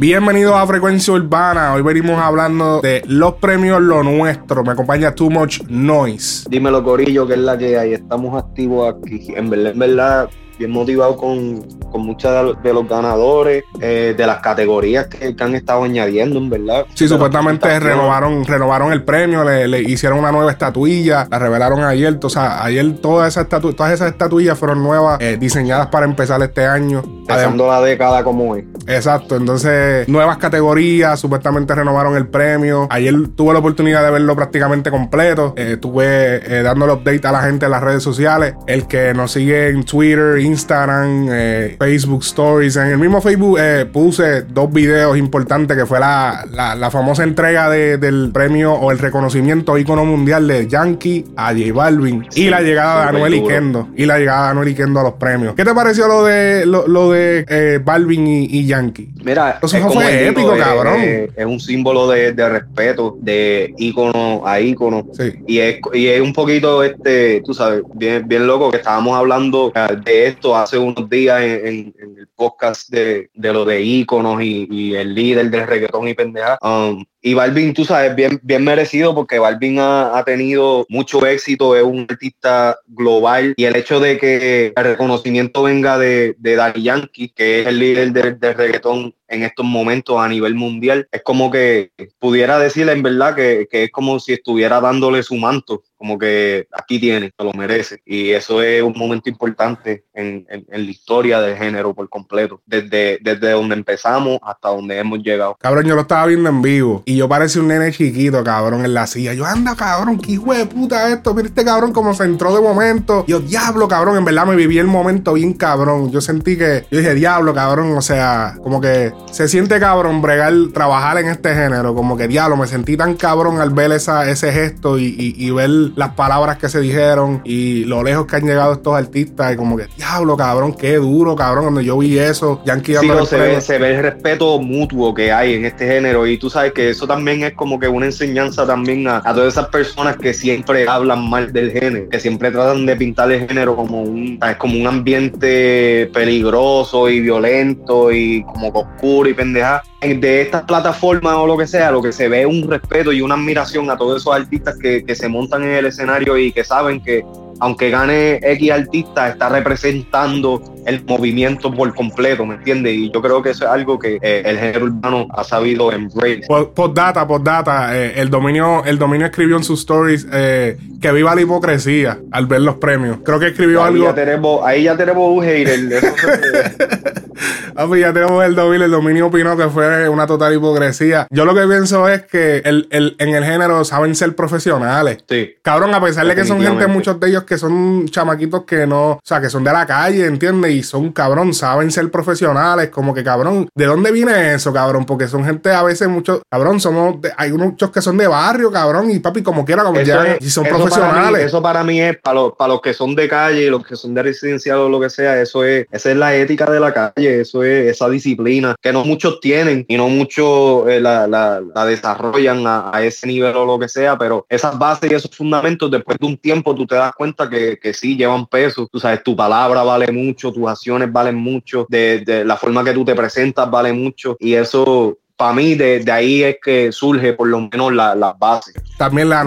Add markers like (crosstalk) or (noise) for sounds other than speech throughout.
Bienvenidos a Frecuencia Urbana. Hoy venimos hablando de los premios Lo Nuestro. Me acompaña Too Much Noise. Dímelo, Corillo, que es la que hay. Estamos activos aquí. En verdad, en verdad, bien motivado con, con muchos de los ganadores, eh, de las categorías que, han estado añadiendo, en verdad. Sí, supuestamente renovaron, renovaron el premio, le, hicieron una nueva estatuilla, la revelaron ayer. O sea, ayer todas esas, todas esas estatuillas fueron nuevas, eh, diseñadas para empezar este año. Pasando la década como es. Exacto, entonces nuevas categorías, supuestamente renovaron el premio. Ayer tuve la oportunidad de verlo prácticamente completo. Eh, estuve dándole update a la gente en las redes sociales. El que nos sigue en Twitter, Instagram, eh, Facebook Stories. En el mismo Facebook eh, puse dos videos importantes que fue la, la, famosa entrega del premio o el reconocimiento ícono mundial de Yankee a J Balvin y la llegada de Anuel y Kendo y la llegada de Anuel y Kendo a los premios. ¿Qué te pareció lo de lo, de eh, Balvin y, Yankee? Mira, eso fue épico, cabrón. es un símbolo de, respeto, de ícono a ícono. Y, es, y es un poquito, este, tú sabes, bien, bien loco que estábamos hablando de hace unos días en, el podcast de, lo de íconos y, el líder del reggaetón y pendeja. Um, y Balvin, tú sabes, bien, bien merecido porque Balvin ha, tenido mucho éxito, es un artista global y el hecho de que el reconocimiento venga de, de Daddy Yankee, que es el líder del, del reggaetón en estos momentos a nivel mundial, es como que pudiera decirle en verdad que, que, es como si estuviera dándole su manto, como que aquí tiene, te lo merece. Y eso es un momento importante en, en, la historia del género por completo, desde, desde donde empezamos hasta donde hemos llegado. Cabrón, yo lo estaba viendo en vivo y yo parecía un nene chiquito, cabrón, en la silla. Yo, anda, cabrón, qué hijo de puta esto. Mira este cabrón como se entró de momento. Yo, diablo, cabrón, en verdad me viví el momento bien cabrón. Yo sentí que, yo dije, diablo, cabrón, o sea, como que se siente cabrón bregar, trabajar en este género. Como que diablo, me sentí tan cabrón al ver esa, ese gesto y, ver las palabras que se dijeron y lo lejos que han llegado estos artistas. Y como que diablo, cabrón, qué duro, cabrón. Cuando yo vi eso, Yankee sí, se, ve, se ve el respeto mutuo que hay en este género. Y tú sabes que eso también es como que una enseñanza también a, a todas esas personas que siempre hablan mal del género, que siempre tratan de pintar el género como un, como un ambiente peligroso y violento y como oscuro y pendeja. De estas plataformas o lo que sea, lo que se ve es un respeto y una admiración a todos esos artistas que, que se montan en el escenario y que saben que aunque gane X artista, está representando el movimiento por completo, ¿me entiendes? Y yo creo que eso es algo que eh, el género urbano ha sabido embrace. Por, data, por data, eh, el dominio, el dominio escribió en sus stories eh, que viva la hipocresía al ver los premios. Creo que escribió ahí algo. Ya tenemos, ahí ya tenemos un hater. (laughs) ah, pues ya tenemos el dominio, el dominio opinó que fue una total hipocresía. Yo lo que pienso es que el, el, en el género saben ser profesionales. Sí. Cabrón, a pesar de que son gente, muchos de ellos que son chamaquitos que no, o sea, que son de la calle, ¿entiendes? Y son cabrón, saben ser profesionales, como que cabrón, ¿de dónde viene eso, cabrón? Porque son gente a veces muchos, cabrón, somos, hay muchos que son de barrio, cabrón, y papi, como quiera, como ya, y son profesionales. eso para mí es, para los, para los que son de calle, los que son de residencial o lo que sea, eso es, esa es la ética de la calle, eso es esa disciplina que no muchos tienen y no muchos eh, la, la, desarrollan a, a ese nivel o lo que sea, pero esas bases y esos fundamentos, después de un tiempo tú te das cuenta que, que sí llevan peso. Tú sabes, tu palabra vale mucho, tus acciones valen mucho, de, la forma que tú te presentas vale mucho. Y eso para mí de, ahí es que surge por lo menos las la bases. También la,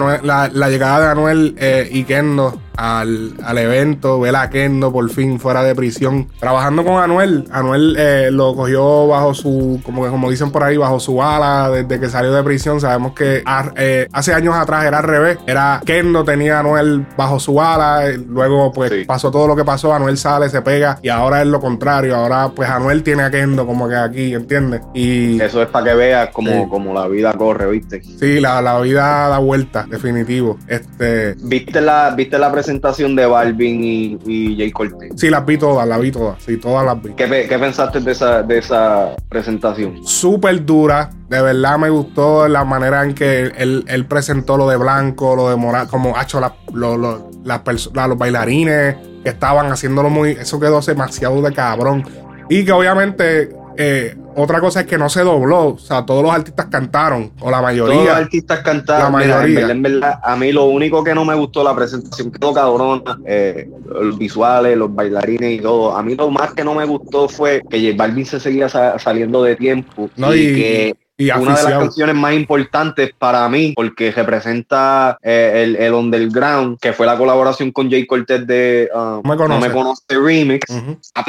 la, llegada de Anuel eh, y Kendo al, al, evento, ver a Kendo por fin fuera de prisión, trabajando con Anuel. Anuel eh, lo cogió bajo su, como, como dicen por ahí, bajo su ala desde que salió de prisión. Sabemos que eh, hace años atrás era al revés, era Kendo tenía a Anuel bajo su ala, eh, luego pues pasó todo lo que pasó, Anuel sale, se pega y ahora es lo contrario, ahora pues Anuel tiene a Kendo como que aquí, ¿entiendes? Y eso es para que veas como, como la vida corre, ¿viste? Sí, la, la vida da vuelta, definitivo. Este, ¿Viste la, viste la presentación de Balvin y, y Jay Cortez. Sí, las vi todas, las vi todas. Sí, todas las vi. ¿Qué, pensaste de esa, de esa presentación? Súper dura. De verdad me gustó la manera en que él, presentó lo de blanco, lo de moral, como ha hecho la, los bailarines que estaban haciéndolo muy. Eso quedó demasiado de cabrón. Y que obviamente eh, otra cosa es que no se dobló. O sea, todos los artistas cantaron, o la mayoría. Todos los artistas cantaron. La mayoría. en, verdad, a mí lo único que no me gustó la presentación quedó cabrona. Eh, los visuales, los bailarines y todo. A mí lo más que no me gustó fue que J Balvin se seguía saliendo de tiempo. y que una de las canciones más importantes para mí, porque representa eh, el, el, Underground, que fue la colaboración con Jay Cortez de uh, No Me Conoce Remix.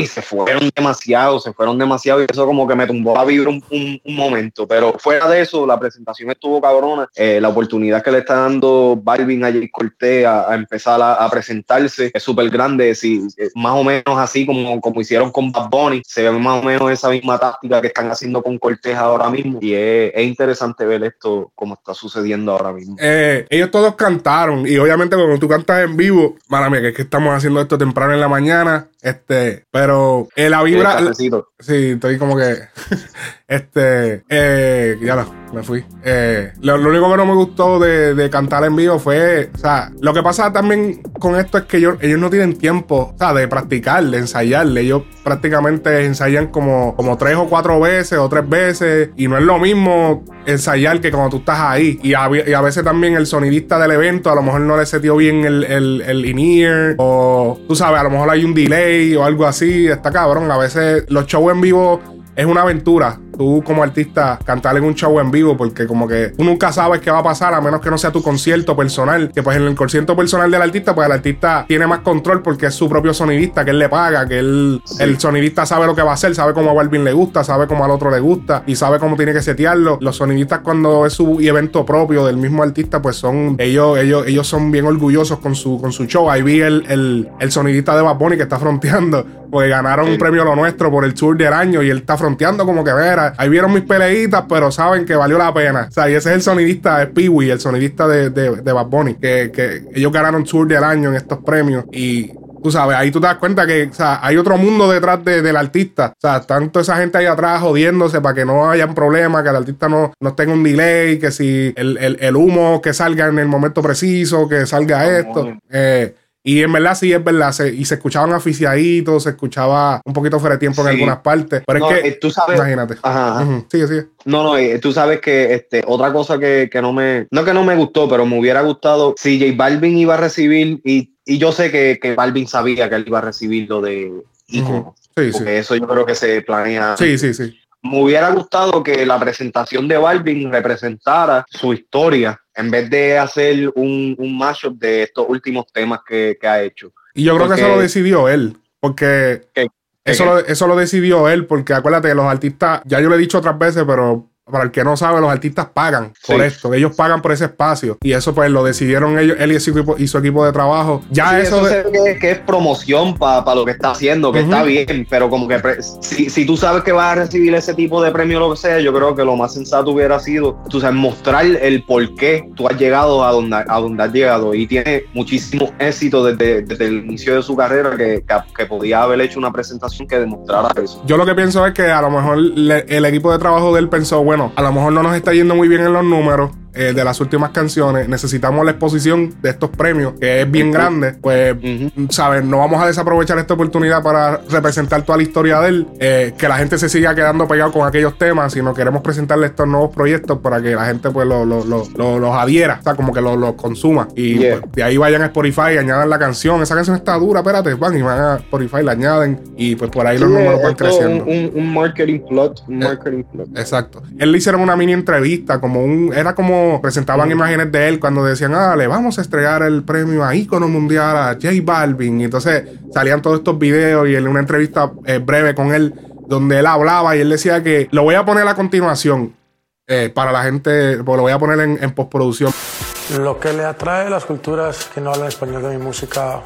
se fueron demasiado, se fueron demasiado y eso como que me tumbó a vivir un, un, momento. Pero fuera de eso, la presentación estuvo cabrona. Eh, la oportunidad que le está dando Balvin a Jay Cortez a, empezar a, presentarse es súper grande. Si, eh, más o menos así como, como hicieron con Bad Bunny, se ve más o menos esa misma táctica que están haciendo con Cortez ahora mismo. Y es, interesante ver esto como está sucediendo ahora mismo. Eh, ellos todos cantaron y obviamente cuando tú cantas en vivo, mala mía, que es que estamos haciendo esto temprano en la mañana, este, pero eh, la vibra. Sí, estoy como que. (laughs) este, eh, ya lo, me fui. Eh, lo, único que no me gustó de, cantar en vivo fue. O sea, lo que pasa también con esto es que ellos, ellos no tienen tiempo, o sea, de practicar, de ensayar. Ellos prácticamente ensayan como, como tres o cuatro veces o tres veces. Y no es lo mismo ensayar que cuando tú estás ahí. Y a, y a veces también el sonidista del evento a lo mejor no le setió bien el, el, el in-ear. O tú sabes, a lo mejor hay un delay o algo así, está cabrón. A veces los shows en vivo es una aventura tú como artista cantar en un show en vivo porque como que tú nunca sabes qué va a pasar a menos que no sea tu concierto personal que pues en el concierto personal del artista pues el artista tiene más control porque es su propio sonidista que él le paga que él el sonidista sabe lo que va a hacer sabe cómo a Balvin le gusta sabe cómo al otro le gusta y sabe cómo tiene que setearlo. Los sonidistas cuando es su evento propio del mismo artista pues son ellos ellos ellos son bien orgullosos con su con su show. Ahí vi el, el, el sonidista de Bad Bunny que está fronteando porque ganaron un premio lo nuestro por el tour del año y él está fronteando como que ahí vieron mis peleitas, pero saben que valió la pena. O sea, y ese es el sonidista de Peewee, el sonidista de, de, de Bad Bunny, que, que ellos ganaron Tour del año en estos premios y tú sabes, ahí tú te das cuenta que o sea, hay otro mundo detrás del artista. O sea, tanto esa gente ahí atrás jodiéndose para que no hayan problemas, que el artista no, no tenga un delay, que si el, el, el, humo que salga en el momento preciso, que salga esto. Eh, y en verdad sí es verdad, y se escuchaban aficiaditos, se escuchaba un poquito fuera de tiempo en algunas partes. Pero es que, eh, tú sabes, imagínate. Ajá. Sigue, sigue. No, no, eh, tú sabes que este, otra cosa que, no me, no que no me gustó, pero me hubiera gustado si J Balvin iba a recibir, y, y yo sé que, que, Balvin sabía que él iba a recibir lo de Icono. Sí, porque eso yo creo que se planea. Sí, sí, sí. Me hubiera gustado que la presentación de Balvin representara su historia en vez de hacer un, un mashup de estos últimos temas que, ha hecho. Y yo creo que eso lo decidió él, porque eso, Lo, eso lo decidió él, porque acuérdate que los artistas, ya yo lo he dicho otras veces, pero para el que no sabe, los artistas pagan por esto. Ellos pagan por ese espacio. Y eso, pues, lo decidieron ellos, él y su equipo, y su equipo de trabajo. Ya eso. que, es promoción para lo que está haciendo, que está bien, pero como que si, si, tú sabes que vas a recibir ese tipo de premio o lo que sea, yo creo que lo más sensato hubiera sido, tú sabes, mostrar el por qué tú has llegado a donde, a donde has llegado. Y tiene muchísimo éxito desde, desde el inicio de su carrera que, que, podía haber hecho una presentación que demostrara eso. Yo lo que pienso es que a lo mejor el equipo de trabajo de él pensó, bueno, bueno, a lo mejor no nos está yendo muy bien en los números, eh, de las últimas canciones, necesitamos la exposición de estos premios, que es bien grande, pues, ¿sabes? No vamos a desaprovechar esta oportunidad para representar toda la historia de él, eh, que la gente se siga quedando pegado con aquellos temas, sino queremos presentarle estos nuevos proyectos para que la gente, pues, los adhiera, o sea, como que los consuma. Y pues, de ahí vayan a Spotify y añadan la canción. Esa canción está dura, espérate, van y van a Spotify, la añaden y pues por ahí los números van creciendo. Un, marketing plot, un eh, marketing plot. Exacto. Él le hicieron una mini entrevista, como un, era como presentaban imágenes de él cuando decían, ah, le vamos a estregar el premio a ícono mundial a J Balvin. Y entonces salían todos estos videos y en una entrevista eh, breve con él, donde él hablaba y él decía que lo voy a poner a continuación eh, para la gente, pues lo voy a poner en, postproducción. Lo que le atrae a las culturas que no hablan español de mi música,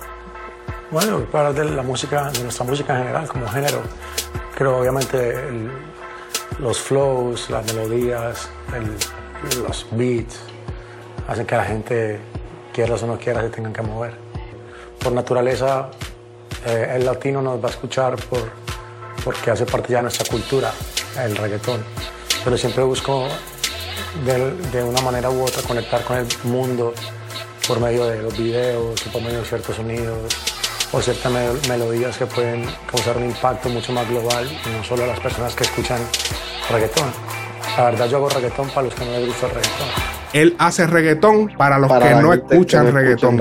bueno, para de la música, de nuestra música en general, como género, creo obviamente los flows, las melodías, el, los beats hacen que la gente, quieras o no quieras, se tengan que mover. Por naturaleza, eh, el latino nos va a escuchar por, porque hace parte ya de nuestra cultura, el reggaetón. Pero siempre busco de, de, una manera u otra conectar con el mundo por medio de los videos, por medio de ciertos sonidos o ciertas melodías que pueden causar un impacto mucho más global, no solo a las personas que escuchan reggaetón. La verdad yo hago reggaetón para los que no les gusta el reggaetón. Él hace reggaetón para los que no escuchan reggaetón.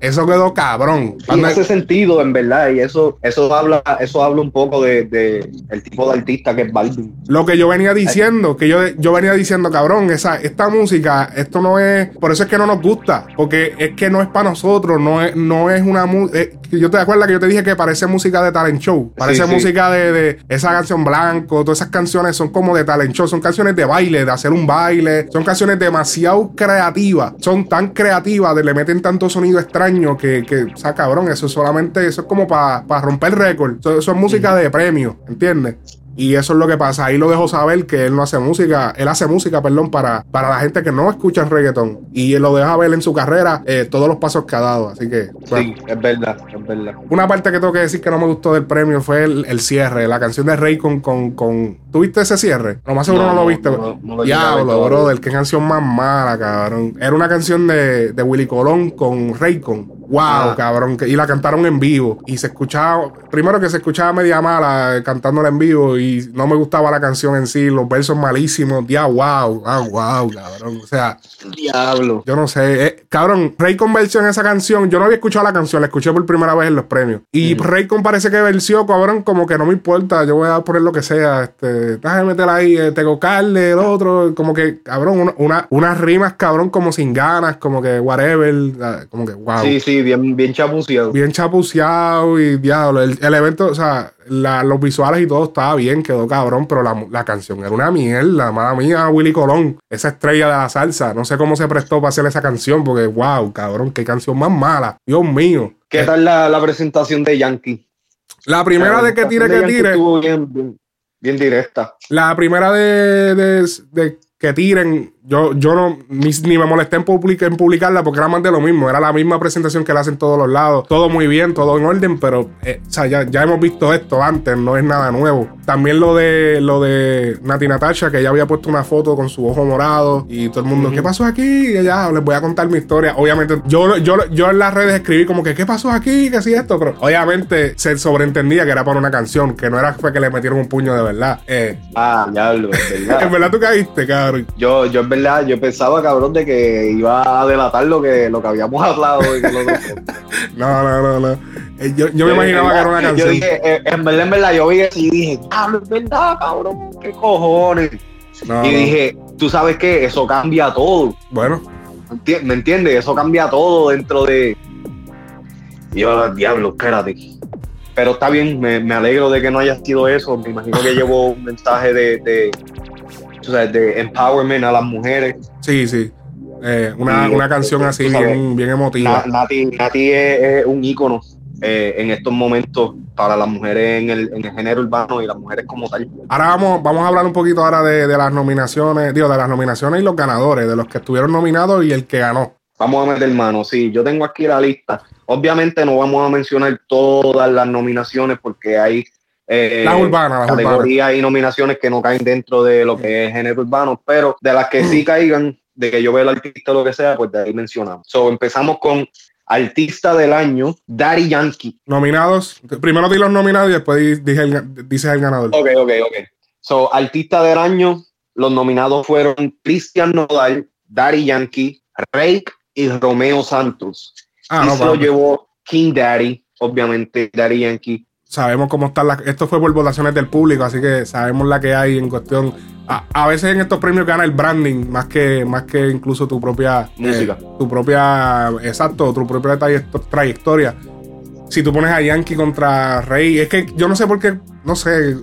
Eso quedó cabrón. Y hace sentido, en verdad, y eso, eso habla, eso habla un poco de, el tipo de artista que es Balvin. Lo que yo venía diciendo, que yo, yo venía diciendo, cabrón, esa, esta música, esto no es, por eso es que no nos gusta, porque es que no es para nosotros, no es, no es una música. Eh, yo te acuerdas que yo te dije que parece música de talent show, parece música de, de, esa canción blanco, todas esas canciones son como de talent show, son canciones de baile, de hacer un baile, son canciones demasiado creativas, son tan creativas, de le meten tanto sonido extraño que, que o sea, cabrón, eso solamente, eso es como para romper récord. Eso, eso, es música de premio, ¿entiendes? Y eso es lo que pasa. Ahí lo dejo saber que él no hace música, él hace música, perdón, para, para la gente que no escucha el reggaetón. Y él lo deja ver en su carrera eh, todos los pasos que ha dado. Así que. sí, es verdad, es verdad. Una parte que tengo que decir que no me gustó del premio fue el, cierre, la canción de Rey con, con, con. ¿Tuviste ese cierre? Lo más seguro no, lo viste. No, Diablo, brother, qué canción más mala, cabrón. Era una canción de, de Willy Colón con Raycon. Wow, ah. cabrón. Y la cantaron en vivo. Y se escuchaba. Primero que se escuchaba media mala eh, cantándola en vivo. Y no me gustaba la canción en sí, los versos malísimos, ya wow, ah, wow, cabrón. O sea, diablo. Yo no sé, eh, cabrón, Raycon versión esa canción, yo no había escuchado la canción, la escuché por primera vez en los premios. Y Raycon parece que versió, cabrón, como que no me importa, yo voy a poner lo que sea, este, déjame meterla ahí, eh, Tego Carle, el otro, como que, cabrón, una, unas rimas, cabrón, como sin ganas, como que whatever, ah, como que wow. Sí, sí, bien, bien chapuceado. Bien chapuceado y diablo, el, el evento, o sea, los visuales y todo estaba bien, quedó cabrón, pero la, canción era una mierda, madre mía, Willy Colón, esa estrella de la salsa. No sé cómo se prestó para hacer esa canción, porque wow, cabrón, qué canción más mala. Dios mío. ¿Qué tal la, presentación de Yankee? La primera de que tire, que tire. bien, bien, directa. La primera de, de que tiren yo, yo no, ni, me molesté en, en publicarla porque era más de lo mismo. Era la misma presentación que la hacen todos los lados. Todo muy bien, todo en orden, pero eh, o sea, ya, ya, hemos visto esto antes, no es nada nuevo. También lo de lo de Nati Natasha, que ella había puesto una foto con su ojo morado y todo el mundo, ¿qué pasó aquí? Y ya les voy a contar mi historia. Obviamente, yo, yo, yo en las redes escribí como que, ¿qué pasó aquí? ¿Qué sí esto? Pero obviamente se sobreentendía que era para una canción, que no era fue que le metieron un puño de verdad. Eh, ah, ya lo, verdad. (laughs) en verdad tú caíste, cabrón. Yo, yo en verdad yo pensaba, cabrón, de que iba a delatar lo que, lo que habíamos hablado. (laughs) no, no, no, no. Eh, yo, yo me imaginaba que era una canción. Yo dije, eh, en verdad, en verdad, yo vi eso y dije, diablo, es verdad, cabrón, qué cojones. y dije, tú sabes que eso cambia todo. Bueno. ¿Me entiendes? Eso cambia todo dentro de. Y yo, diablo, espérate. Pero está bien, me, me, alegro de que no haya sido eso. Me imagino que llevo un mensaje de de empowerment a las mujeres. Sí, sí. Eh, una, una, canción así bien, bien, emotiva. Nati, es, un ícono eh, en estos momentos para las mujeres en el, en el, género urbano y las mujeres como tal. Ahora vamos, vamos a hablar un poquito ahora de, de, las nominaciones, digo, de las nominaciones y los ganadores, de los que estuvieron nominados y el que ganó. Vamos a meter mano, sí, yo tengo aquí la lista. Obviamente no vamos a mencionar todas las nominaciones porque hay eh, las urbanas, las categorías y nominaciones que no caen dentro de lo que es género urbano, pero de las que sí caigan, de que yo vea el artista o lo que sea, pues de ahí mencionamos. So, empezamos con Artista del Año, Daddy Yankee. Nominados, primero di los nominados y después dije el, dices el ganador. Ok, ok, ok. So, Artista del Año, los nominados fueron Cristian Nodal, Daddy Yankee, Rake y Romeo Santos. Ah, y se lo llevó King Daddy, obviamente, Daddy Yankee sabemos cómo están las. Esto fue por votaciones del público, así que sabemos la que hay en cuestión. A, veces en estos premios gana el branding más que, más que incluso tu propia música. Eh, tu propia. Exacto, tu propia trayectoria. Si tú pones a Yankee contra Rey, es que yo no sé por qué, no sé.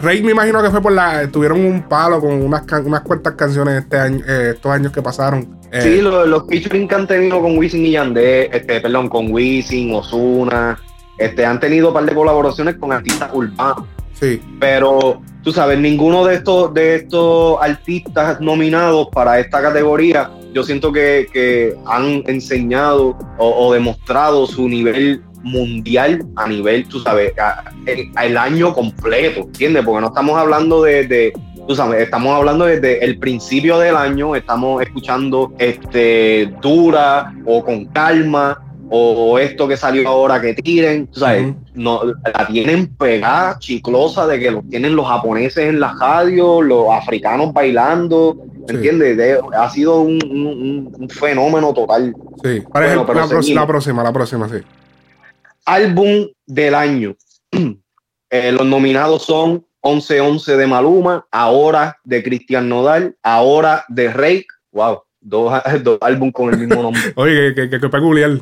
Rey me imagino que fue por la. Tuvieron un palo con unas, unas cuantas canciones este año, eh, estos años que pasaron. sí, eh, los, los featuring que han tenido con Wisin y Yandé, este, perdón, con Wisin, Osuna este, han tenido un par de colaboraciones con artistas urbanos. Sí. Pero tú sabes, ninguno de estos, de estos artistas nominados para esta categoría, yo siento que, han enseñado o, demostrado su nivel mundial a nivel, tú sabes, el, año completo, ¿entiendes? Porque no estamos hablando de, tú sabes, estamos hablando desde el principio del año, estamos escuchando este dura o con calma o esto que salió ahora que tiren, tú sabes, no, la tienen pegada, chiclosa, de que lo tienen los japoneses en la radio, los africanos bailando, ¿me entiendes? ha sido un, fenómeno total. Sí, para ejemplo, la, próxima, la próxima, sí. Álbum del año. (clears throat) Eh, los nominados son 11-11 de Maluma, Ahora de Cristian Nodal, Ahora de Rake, wow, (laughs) dos, álbumes con el mismo nombre. Oye, que, que, peculiar.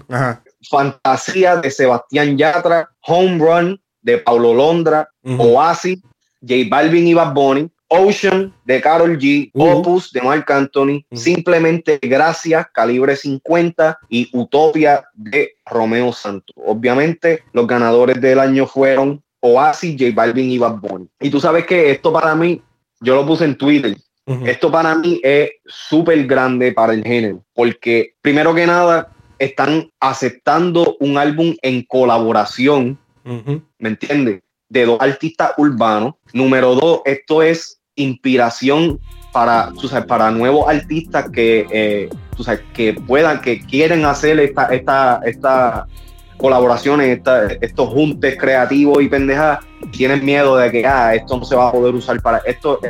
Fantasía de Sebastián Yatra, Home Run de Paulo Londra, Oasis, J Balvin y Bad Bunny, Ocean de Carol G, Opus de Mark Anthony, Simplemente Gracias, Calibre 50 y Utopia de Romeo Santos. Obviamente, los ganadores del año fueron Oasis, J Balvin y Bad Bunny. Y tú sabes que esto para mí, yo lo puse en Twitter, esto para mí es súper grande para el género, porque primero que nada están aceptando un álbum en colaboración, ¿me entiendes? De dos artistas urbanos. Número dos, esto es inspiración para, para nuevos artistas que, eh, que puedan, que quieren hacer esta, esta, esta colaboraciones, estos juntes creativos y pendejadas, tienen miedo de que ah, esto no se va a poder usar para esto.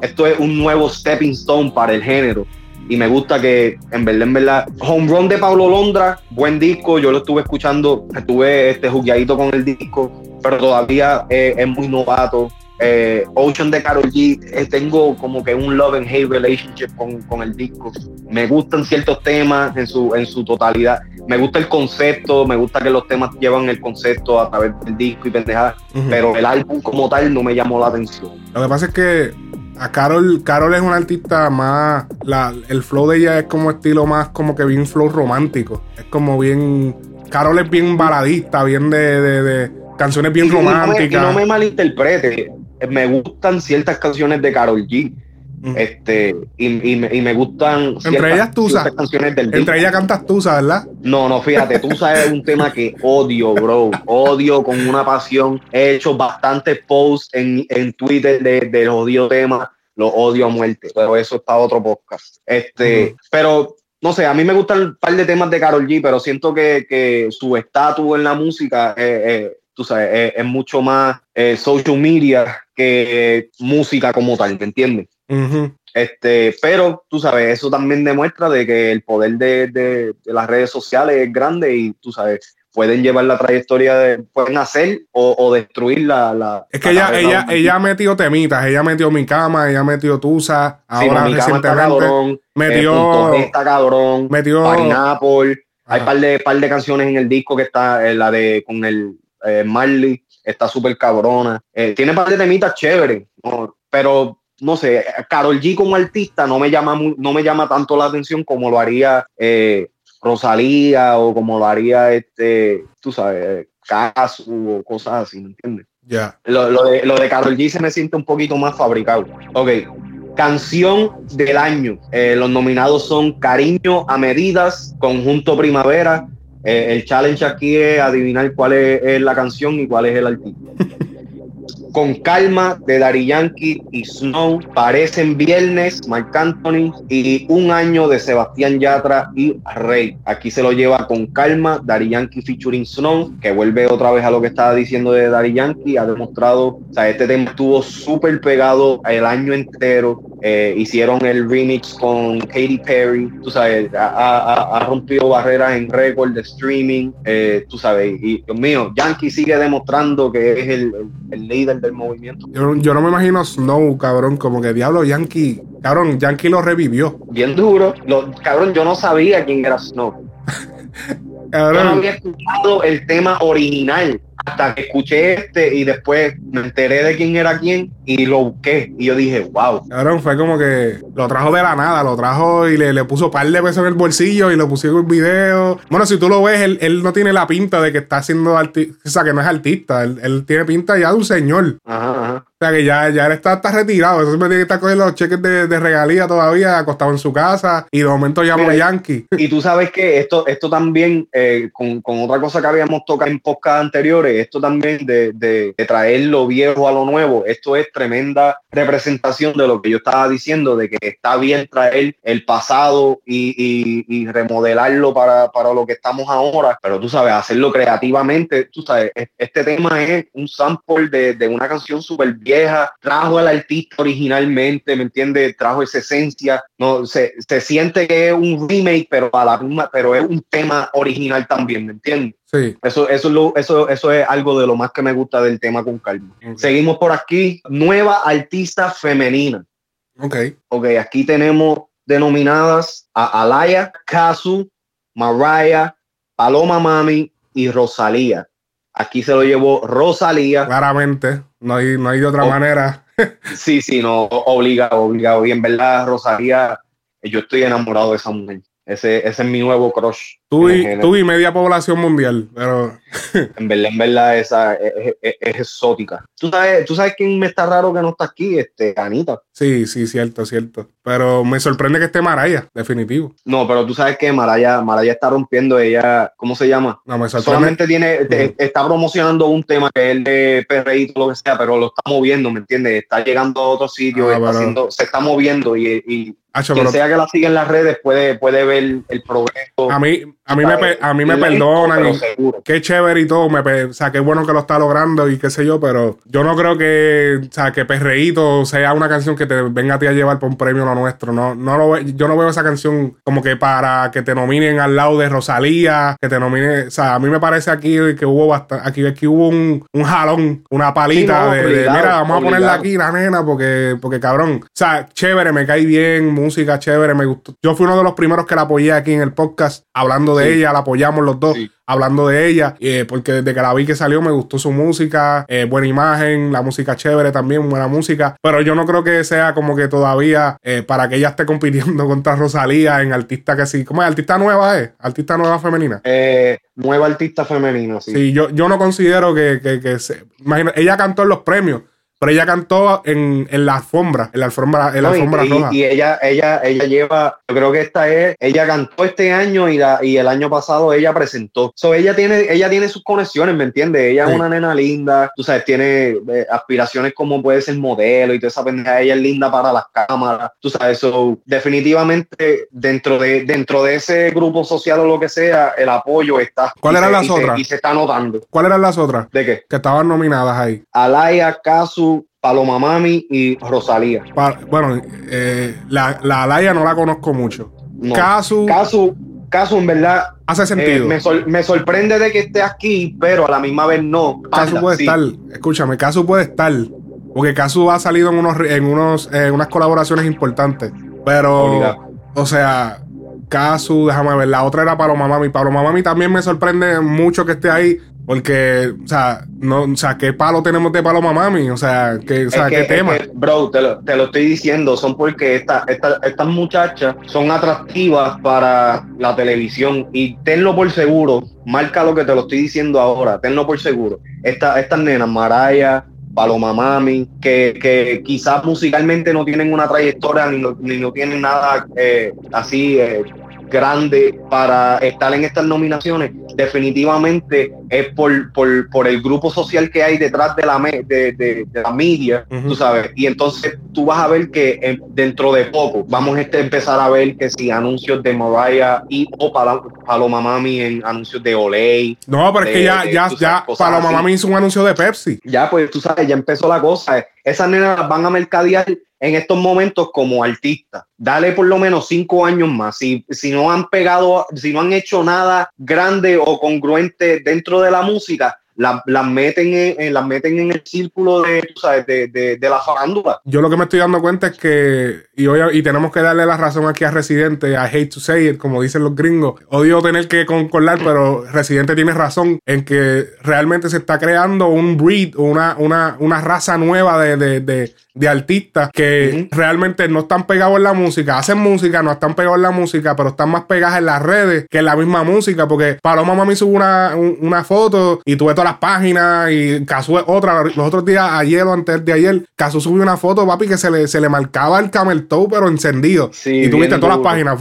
Esto es un nuevo stepping stone para el género. Y me gusta que, en verdad, en verdad, Home Run de Pablo Londra, buen disco. Yo lo estuve escuchando, estuve este, jugueadito con el disco, pero todavía es muy novato. Eh, Ocean de Carol G, eh, tengo como que un love and hate relationship con, con, el disco. Me gustan ciertos temas en su, en su totalidad. Me gusta el concepto, me gusta que los temas llevan el concepto a través del disco y pendejadas, pero el álbum como tal no me llamó la atención. Lo que pasa es que a Carol, Carol es una artista más, la, el flow de ella es como estilo más como que bien flow romántico. Es como bien, Carol es bien baladista, bien de, de, canciones bien románticas. no me malinterprete, me gustan ciertas canciones de Carol G. Este, y, y, me, y, me, gustan entre ellas Tusa canciones del entre ellas cantas Tusa ¿verdad? no no fíjate Tusa es un tema que odio bro. Odio con una pasión. He hecho bastantes posts en, en Twitter de, de los odio temas. Los odio a muerte pero eso está otro podcast. Este pero no sé, a mí me gustan un par de temas de Carol G, pero siento que, que su estatus en la música eh, tú sabes, es, mucho más eh, social media que música como tal, ¿me entiendes? Este, pero tú sabes, eso también demuestra de que el poder de, de, las redes sociales es grande y tú sabes, pueden llevar la trayectoria de, pueden hacer o, o destruir la, la Es que ella, ella, ella ha metido temitas, ella metido mi cama, ella metió Tusa, ahora recientemente cabrón, metió está cabrón, metió Pineapple, hay par de par de canciones en el disco que está la de con el eh, Marley está súper cabrona. Eh, tiene parte de temitas chéveres, pero no sé, Carol G como artista no me llama, no me llama tanto la atención como lo haría eh, Rosalía o como lo haría, este, tú sabes, Casu o cosas así, ¿me entiendes? Ya. Lo, de, lo de Carol G se me siente un poquito más fabricado. Ok, Canción del año. los nominados son Cariño a Medidas, Conjunto Primavera, eh, el challenge aquí es adivinar cuál es, la canción y cuál es el artista. (laughs) Con calma de Dari Yankee y Snow, parecen viernes, Marc Anthony y un año de Sebastián Yatra y Rey. Aquí se lo lleva con calma Dari Yankee featuring Snow, que vuelve otra vez a lo que estaba diciendo de Dari Yankee, ha demostrado, o sea, este tema estuvo súper pegado el año entero, eh, hicieron el remix con Katy Perry, tú sabes, ha, rompido barreras en récord de streaming, eh, tú sabes, y Dios mío, Yankee sigue demostrando que es el, el líder del movimiento. Yo, no me imagino Snow, cabrón, como que diablo Yankee, cabrón, Yankee lo revivió. Bien duro, lo, cabrón, yo no sabía quién era Snow. (laughs) Yo no había escuchado el tema original hasta que escuché este y después me enteré de quién era quién y lo busqué. Y yo dije, wow. Cabrón, fue como que lo trajo de la nada, lo trajo y le, le puso par de pesos en el bolsillo y lo pusieron en video. Bueno, si tú lo ves, él, no tiene la pinta de que está haciendo artista, o sea, que no es artista. Él, él, tiene pinta ya de un señor. Ajá, ajá. O sea que ya, ya él está, está retirado. Eso me tiene que estar cogiendo los cheques de, de, regalía todavía, acostado en su casa. Y de momento llama a Yankee. Y tú sabes que esto, esto también, eh, con, con, otra cosa que habíamos tocado en podcast anteriores, esto también de, de, traer lo viejo a lo nuevo, esto es tremenda representación de lo que yo estaba diciendo, de que está bien traer el pasado y, remodelarlo para, para, lo que estamos ahora, pero tú sabes, hacerlo creativamente, tú sabes, este tema es un sample de, de una canción súper vieja, trajo al artista originalmente, ¿me entiendes? Trajo esa esencia, no se, se siente que es un remake, pero, a la pero es un tema original también, ¿me entiendes? Sí. Eso, eso, lo, eso, eso es algo de lo más que me gusta del tema con calma. Seguimos por aquí. Nueva artista femenina. Ok. Ok, aquí tenemos denominadas a Alaya, Kazu, Mariah, Paloma Mami y Rosalía. Aquí se lo llevó Rosalía. Claramente, no hay, no hay de otra manera. (laughs) sí, sí, no, obligado, obligado. Y en verdad, Rosalía, yo estoy enamorado de esa mujer. Ese, ese es mi nuevo crush. Tú y, tú y media población mundial, pero... (laughs) en verdad, en verdad, esa es, exótica. ¿Tú sabes, ¿Tú sabes quién me está raro que no está aquí? Este, Anita. Sí, sí, cierto, cierto. Pero me sorprende que esté Maraya, definitivo. No, pero tú sabes que Maraya, Maraya está rompiendo, ella, ¿cómo se llama? No, me sorprende. Solamente tiene, está promocionando un tema que es el de perreíto, lo que sea, pero lo está moviendo, ¿me entiendes? Está llegando a otro sitio, ah, haciendo, se está moviendo y, y quien sea que la siga en las redes puede, puede ver el progreso. A mí, a mí, me, a mí me perdonan. qué chévere y todo. Me, o sea, qué bueno que lo está logrando y qué sé yo, pero yo no creo que, o sea, que Perreíto sea una canción que te venga a ti a llevar por un premio lo nuestro. No, no lo, yo no veo esa canción como que para que te nominen al lado de Rosalía, que te nomine. O sea, a mí me parece aquí que hubo bastante, aquí, aquí hubo un, un jalón, una palita de, mira, vamos a ponerla aquí, la nena, porque, porque cabrón. O sea, chévere, me cae bien, música chévere, me gustó. Yo fui uno de los primeros que la apoyé aquí en el podcast, hablando de ella, la apoyamos los dos. Hablando de ella, eh, porque desde que la vi que salió me gustó su música, eh, buena imagen, la música chévere también, buena música. Pero yo no creo que sea como que todavía eh, para que ella esté compitiendo (laughs) contra Rosalía en artista que sí. ¿Cómo es? ¿Artista nueva es? ¿Artista nueva femenina? nueva artista femenina, sí. Sí, yo, yo no considero que, que, que se, imagino, ella cantó en los premios pero ella cantó en, en la alfombra, en la alfombra, en la alfombra y, roja. Y ella, ella, ella lleva, yo creo que esta es, ella cantó este año y, la, y el año pasado ella presentó. So, ella tiene, ella tiene sus conexiones, ¿me entiendes? Ella es una nena linda, tú sabes, tiene eh, aspiraciones como puede ser modelo y toda esa pendeja. Ella es linda para las cámaras, tú sabes, eso definitivamente dentro de, dentro de ese grupo social o lo que sea, el apoyo está. ¿Cuáles eran las otras? y se está notando. ¿Cuáles eran las otras? ¿De qué? Que estaban nominadas ahí. Alaya, Casu, Paloma Mami y Rosalía. bueno, eh, la, la Alaya no la conozco mucho. Casu. Casu, Casu, en verdad. Hace eh, sentido. me, sorprende de que esté aquí, pero a la misma vez no. Casu puede estar. Escúchame, Casu puede estar. Porque Casu ha salido en unos en unos en unas colaboraciones importantes. Pero, o sea, Casu, déjame ver. La otra era Paloma Mami. Paloma Mami también me sorprende mucho que esté ahí. Porque, o sea, no, o sea, ¿qué palo tenemos de Paloma Mami? O sea, ¿qué, o sea, ¿qué tema? bro, te lo, te lo, estoy diciendo, son porque esta, esta, estas muchachas son atractivas para la televisión y tenlo por seguro, marca lo que te lo estoy diciendo ahora, tenlo por seguro. Esta, estas nenas, Maraya, Paloma Mami, que, que quizás musicalmente no tienen una trayectoria ni no, ni no tienen nada eh, así eh, grande para estar en estas nominaciones, definitivamente es por, por, por el grupo social que hay detrás de la, de, de, la media, tú sabes. Y entonces tú vas a ver que eh, dentro de poco vamos a este, empezar a ver que si anuncios de Mariah y o Paloma Mami en anuncios de Olay. No, pero es que ya, ya, ya Paloma Mami hizo un anuncio de Pepsi. Ya, pues tú sabes, ya empezó la cosa. Esas nenas van a mercadear en estos momentos como artistas. Dale por lo menos cinco años más. Si, si no han pegado, si no han hecho nada grande o congruente dentro de la música, las meten en, las meten en el círculo de, sabes, de, de, la farándula. Yo lo que me estoy dando cuenta es que, y, hoy, y tenemos que darle la razón aquí a Residente, I hate to say it, como dicen los gringos. Odio tener que concordar, pero Residente tiene razón en que realmente se está creando un breed, una, una, una raza nueva de, de artistas que realmente no están pegados en la música, hacen música, no están pegados en la música, pero están más pegadas en las redes que en la misma música, porque Paloma Mami sube una, una foto y tuve todas las páginas y Casu otra. Los otros días, ayer o antes de ayer, Casu subió una foto, papi, que se le, se le marcaba el camel toe, pero encendido. y tuviste todas las páginas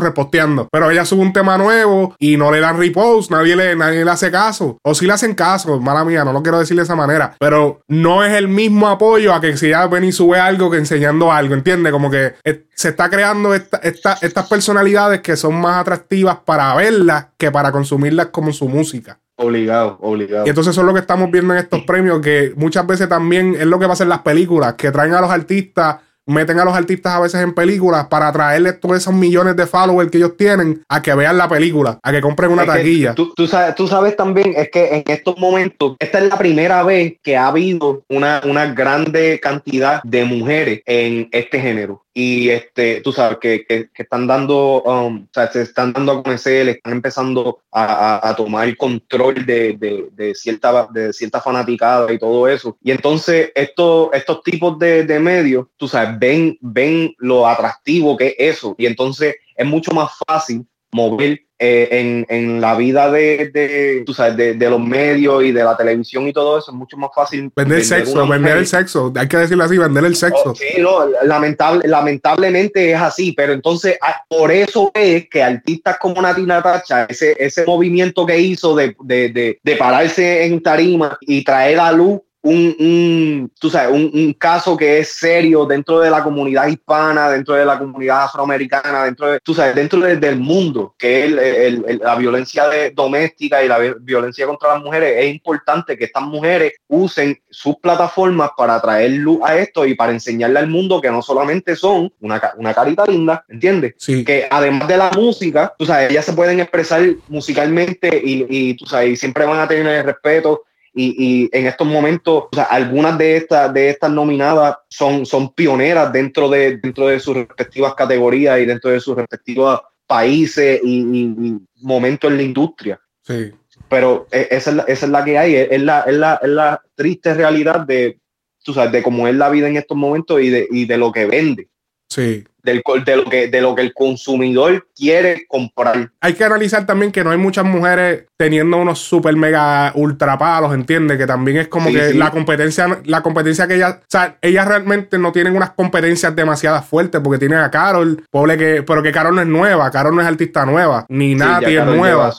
reposteando. Pero ella sube un tema nuevo y no le dan repost, nadie le, nadie le hace caso. O si le hacen caso, mala mía, no lo quiero decir de esa manera. Pero no es el mismo apoyo a que si ven y sube algo que enseñando algo, ¿entiendes? Como que se está creando estas personalidades que son más atractivas para verlas que para consumirlas como su música. Obligado, obligado. Y entonces eso es lo que estamos viendo en estos premios, que muchas veces también es lo que pasa en las películas, que traen a los artistas meten a los artistas a veces en películas para atraerles todos esos millones de followers que ellos tienen a que vean la película, a que compren una taquilla. Tú, sabes, tú sabes también, es que en estos momentos, esta es la primera vez que ha habido una, una grande cantidad de mujeres en este género y este, tú sabes, que, que, están dando, um, o sea, se están dando a conocer, están empezando a, a, tomar control de, de, de, cierta, de cierta fanaticada y todo eso. Y entonces estos, estos tipos de, de medios, tú sabes, ven, ven lo atractivo que es eso. Y entonces es mucho más fácil mover eh, en, en, la vida de, de, tú sabes, de, de, los medios y de la televisión y todo eso, es mucho más fácil. Vender, sexo, vender el sexo, hay que decirlo así, vender el sexo. Oh, sí, no, lamentable, lamentablemente es así, pero entonces ah, por eso es que artistas como Natina Tacha, ese, ese movimiento que hizo de, de, de pararse en tarima y traer a luz un, un, tú sabes, un, un, caso que es serio dentro de la comunidad hispana, dentro de la comunidad afroamericana, dentro de, tú sabes, dentro del mundo, que es el, la violencia doméstica y la violencia contra las mujeres, es importante que estas mujeres usen sus plataformas para traer luz a esto y para enseñarle al mundo que no solamente son una, una carita linda, ¿entiendes? Sí. Que además de la música, tú sabes, ellas se pueden expresar musicalmente y, y tú sabes, y siempre van a tener el respeto y, en estos momentos, algunas de estas, de estas nominadas son, son pioneras dentro de, dentro de sus respectivas categorías y dentro de sus respectivos países y, momentos en la industria. Sí. Pero e, esa es, la, esa es la que hay, es la, es la, es la triste realidad de, tú sabes, de cómo es la vida en estos momentos y de, y de lo que vende. Sí de, lo que, de lo que el consumidor quiere comprar. Hay que analizar también que no hay muchas mujeres teniendo unos super mega ultra palos, ¿entiendes? Que también es como que la competencia, la competencia que ellas, o sea, ellas realmente no tienen unas competencias demasiadas fuertes porque tienen a Carol, pobre que, pero que Carol no es nueva, Carol no es artista nueva, ni Nati es nueva.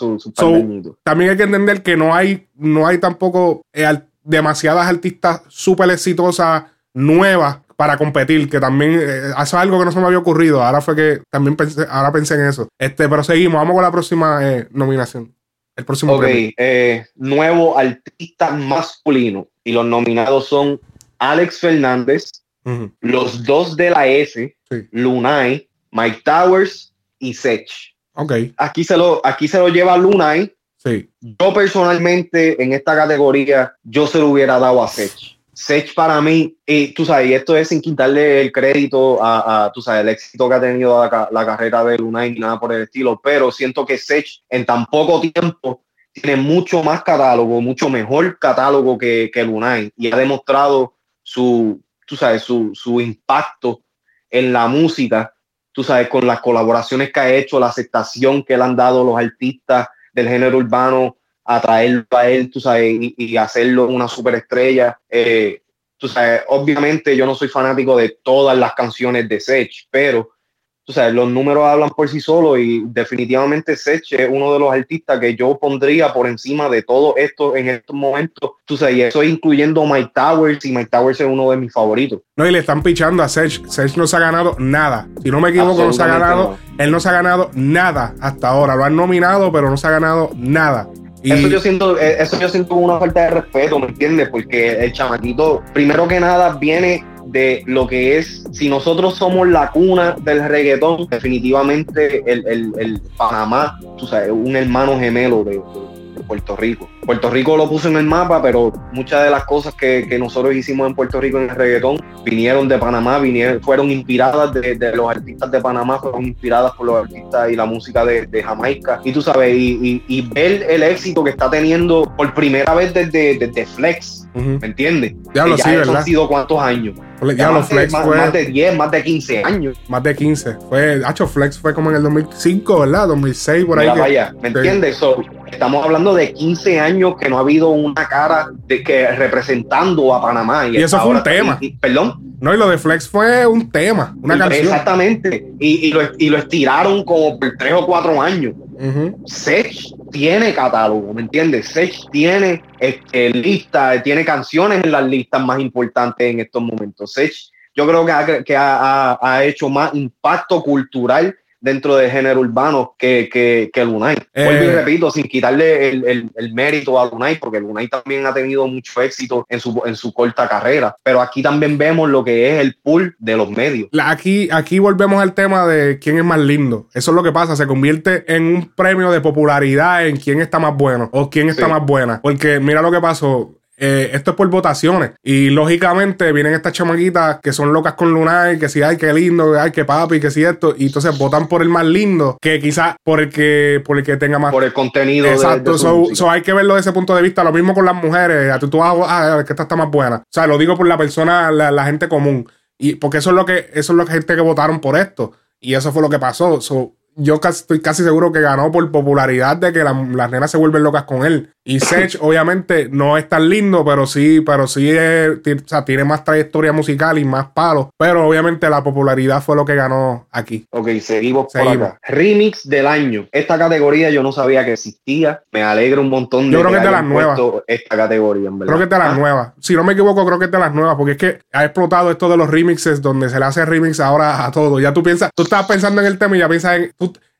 también hay que entender que no hay, no hay tampoco eh, demasiadas artistas súper exitosas nuevas para competir, que también eh, eso es algo que no se me había ocurrido. Ahora fue que también pensé, ahora pensé en eso. Este, pero seguimos, vamos con la próxima eh, nominación. El próximo Ok, eh, nuevo artista masculino. Y los nominados son Alex Fernández, los dos de la S, Lunay, Mike Towers y Sech. Ok. Aquí se lo, aquí se lo lleva Lunay. Sí. Yo personalmente en esta categoría, yo se lo hubiera dado a Sech. Sech para mí, y tú sabes, esto es sin quitarle el crédito a, tú sabes, el éxito que ha tenido la, carrera de Luna y nada por el estilo, pero siento que Sech en tan poco tiempo tiene mucho más catálogo, mucho mejor catálogo que, que Lunay y ha demostrado su, tú sabes, su, su impacto en la música, tú sabes, con las colaboraciones que ha hecho, la aceptación que le han dado los artistas del género urbano atraerlo a él, tú sabes, y, hacerlo una superestrella. Eh, tú sabes, obviamente yo no soy fanático de todas las canciones de Sech, pero tú sabes, los números hablan por sí solos y definitivamente Sech es uno de los artistas que yo pondría por encima de todo esto en estos momentos. Tú sabes, y eso incluyendo Mike Towers y Mike Towers es uno de mis favoritos. No, y le están pichando a Sech. Sech no se ha ganado nada. Si no me equivoco, no se ha ganado. Él no se ha ganado nada hasta ahora. Lo han nominado, pero no se ha ganado nada. Eso yo siento, eh, eso yo siento una falta de respeto, ¿me entiendes? Porque el chamaquito, primero que nada, viene de lo que es, si nosotros somos la cuna del reggaetón, definitivamente el, el, el Panamá, tú sabes, un hermano gemelo de, Puerto Rico. Puerto Rico lo puso en el mapa, pero muchas de las cosas que, nosotros hicimos en Puerto Rico en el reggaetón vinieron de Panamá, vinieron, fueron inspiradas de, los artistas de Panamá, fueron inspiradas por los artistas y la música de, Jamaica. Y tú sabes, y, ver el éxito que está teniendo por primera vez desde, desde Flex, ¿me entiendes? Ya lo sí, ¿verdad? han sido cuántos años. Ya, los Flex fue. Más de 10, más de 15 años. Más de 15. Fue, hecho Flex fue como en el 2005, ¿verdad? 2006, por ahí. vaya, ¿me entiendes? estamos hablando de 15 años que no ha habido una cara de que representando a Panamá. Y, eso fue un tema. Perdón. No, y lo de Flex fue un tema, una canción. Exactamente. Y, lo, y lo estiraron como por 3 o 4 años. Sech tiene catálogo, ¿me entiendes? Sech tiene este, lista, tiene canciones en las listas más importantes en estos momentos. Sech, yo creo que, ha, que ha, hecho más impacto cultural dentro del género urbano que, que, que Lunay. Vuelvo y eh. repito, sin quitarle el, el, mérito a Lunay, porque Lunay también ha tenido mucho éxito en su, en su corta carrera, pero aquí también vemos lo que es el pool de los medios. Aquí, aquí volvemos al tema de quién es más lindo. Eso es lo que pasa, se convierte en un premio de popularidad en quién está más bueno o quién está más buena. Porque mira lo que pasó, eh, esto es por votaciones. Y lógicamente vienen estas chamaquitas que son locas con Lunay, que si ay, qué lindo, ay, qué papi, que si esto. Y entonces votan por el más lindo, que quizás por el que, por el que tenga más. Por el contenido. Exacto. De, hay que verlo desde ese punto de vista. Lo mismo con las mujeres. Tú, tú vas a, que esta está más buena. O sea, lo digo por la persona, la, gente común. Y porque eso es lo que, eso es lo que gente que votaron por esto. Y eso fue lo que pasó yo estoy casi seguro que ganó por popularidad de que las nenas se vuelven locas con él. Y Sech, obviamente, no es tan lindo, pero sí, pero sí tiene más trayectoria musical y más palos. Pero obviamente la popularidad fue lo que ganó aquí. Ok, seguimos, por acá. Remix del año. Esta categoría yo no sabía que existía. Me alegra un montón de Yo creo que es de las nuevas. Esta categoría, en verdad. Creo que es de las ah. nuevas. Si no me equivoco, creo que es de las nuevas, porque es que ha explotado esto de los remixes donde se le hace remix ahora a todo. Ya tú piensas, tú estás pensando en el tema y ya piensas en.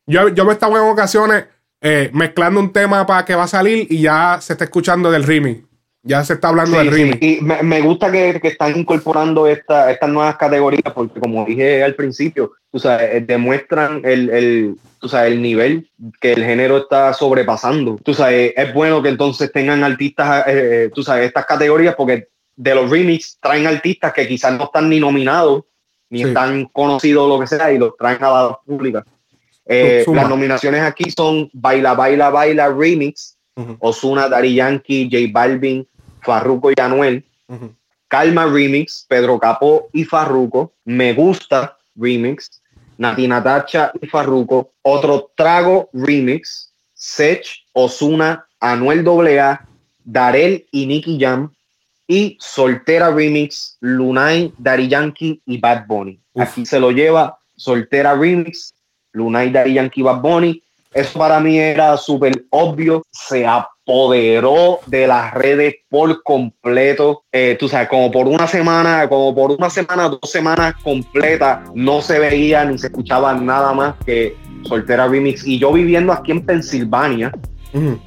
yo, yo me estaba en ocasiones eh, mezclando un tema para que va a salir y ya se está escuchando del remix. Ya se está hablando del remix. y me, gusta que, están incorporando esta, estas nuevas categorías porque como dije al principio, tú sabes, eh, demuestran el, el, el nivel que el género está sobrepasando. Tú sabes, es bueno que entonces tengan artistas, eh, tú sabes, estas categorías porque de los remix traen artistas que quizás no están ni nominados ni están conocidos lo que sea y los traen a la pública. Eh, las nominaciones aquí son Baila, Baila, Baila Remix, Osuna, Dari Yankee, J Balvin, Farruko y Anuel, Calma Remix, Pedro Capó y Farruko, Me Gusta Remix, Natina Tacha y Farruko, Otro Trago Remix, Sech, Osuna, Anuel AA, Darel y Nicky Jam, y Soltera Remix, Lunay, Dari Yankee y Bad Bunny. Aquí se lo lleva Soltera Remix, Lunay y Yankee Bad Bunny. Eso para mí era súper obvio. Se apoderó de las redes por completo. Eh, tú sabes, como por una semana, como por una semana, dos semanas completas, no se veía ni se escuchaba nada más que Soltera Remix. Y yo viviendo aquí en Pensilvania,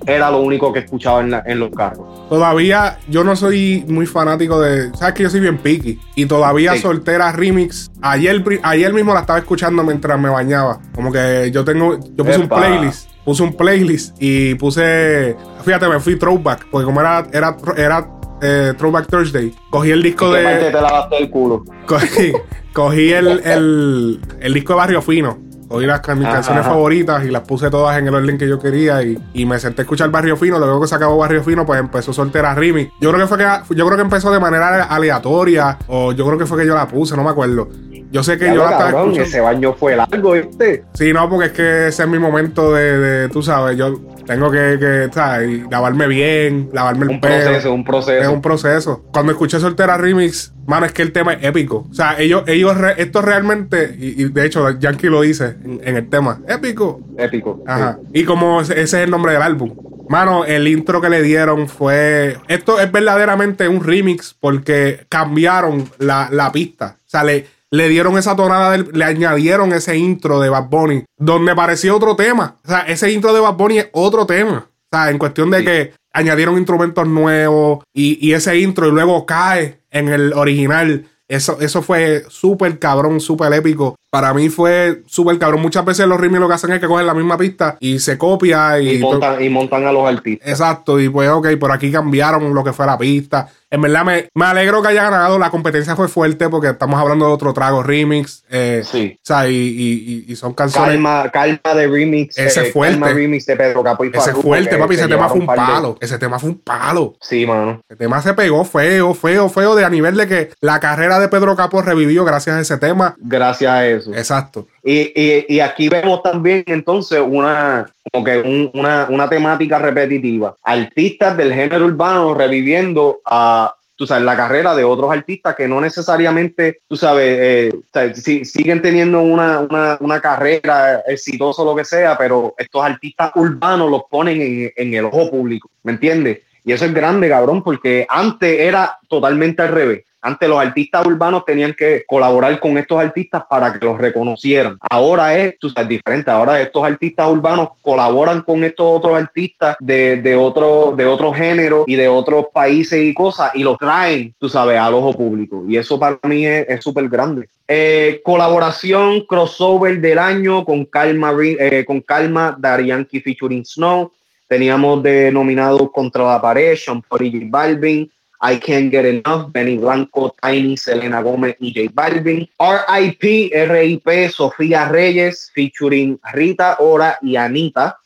era lo único que escuchaba en, los carros. Todavía yo no soy muy fanático de. Sabes que yo soy bien picky. Y todavía Soltera Remix. Ayer, ayer mismo la estaba escuchando mientras me bañaba. Como que yo tengo. Yo puse un playlist. Puse un playlist y puse. Fíjate, me fui throwback. Porque como era, era, era eh, Throwback Thursday, cogí el disco de. Te lavaste el culo. (laughs) Cogí, cogí el, el, el disco de Barrio Fino oí las, mis canciones favoritas y las puse todas en el orden que yo quería y, me senté a escuchar Barrio Fino. Luego que se acabó Barrio Fino, pues empezó Soltera Rimi. Yo creo que fue que yo creo que empezó de manera aleatoria o yo creo que fue que yo la puse, no me acuerdo. Yo sé que yo la estaba Ese baño fue largo, ¿viste? Sí, no, porque es que ese es mi momento de, tú sabes, yo tengo que, que ¿sabes? lavarme bien, lavarme el un Proceso, un proceso. Es un proceso. Cuando escuché Soltera Remix, mano, es que el tema es épico. O sea, ellos, ellos, esto realmente, y, de hecho, Yankee lo dice en, el tema, épico. Épico. Ajá. Y como ese, es el nombre del álbum. Mano, el intro que le dieron fue. Esto es verdaderamente un remix porque cambiaron la, la pista. O sea, le le dieron esa tonada, le añadieron ese intro de Bad Bunny, donde parecía otro tema. O sea, ese intro de Bad Bunny es otro tema. O sea, en cuestión de que añadieron instrumentos nuevos y, ese intro y luego cae en el original. Eso, eso fue súper cabrón, súper épico. Para mí fue súper cabrón. Muchas veces los ritmos lo que hacen es que cogen la misma pista y se copia y, y montan a los artistas. Exacto, y pues ok, por aquí cambiaron lo que fue la pista. En verdad me, me, alegro que haya ganado. La competencia fue fuerte porque estamos hablando de otro trago remix. Eh, sí. O sea, y, y, y, son canciones. Calma, calma de remix. Ese eh, fuerte. Calma remix de Pedro Capo y Ese fuerte, papi. Ese tema fue un palo. Ese tema fue un palo. Sí, mano. Ese tema se pegó feo, feo, feo, de a nivel de que la carrera de Pedro Capo revivió gracias a ese tema. Gracias a eso. Exacto. Y, y, y aquí vemos también entonces una, como que una, una temática repetitiva. Artistas del género urbano reviviendo a tú sabes, la carrera de otros artistas que no necesariamente, tú sabes, eh, siguen teniendo una, una, una, carrera exitosa o lo que sea, pero estos artistas urbanos los ponen en, en el ojo público, ¿me entiendes? Y eso es grande, cabrón, porque antes era totalmente al revés. Antes los artistas urbanos tenían que colaborar con estos artistas para que los reconocieran. Ahora es, tú sabes, diferente. Ahora estos artistas urbanos colaboran con estos otros artistas de, de otro, de otro género y de otros países y cosas y los traen, tú sabes, al ojo público. Y eso para mí es súper grande. Eh, colaboración crossover del año con Calma, eh, con Calma, Yankee featuring Snow. Teníamos denominados Contra la Pared, Sean y Balvin, I Can't Get Enough, Benny Blanco, Tiny, Selena Gómez y J Balvin. RIP, RIP, Sofía Reyes, featuring Rita Ora y Anita.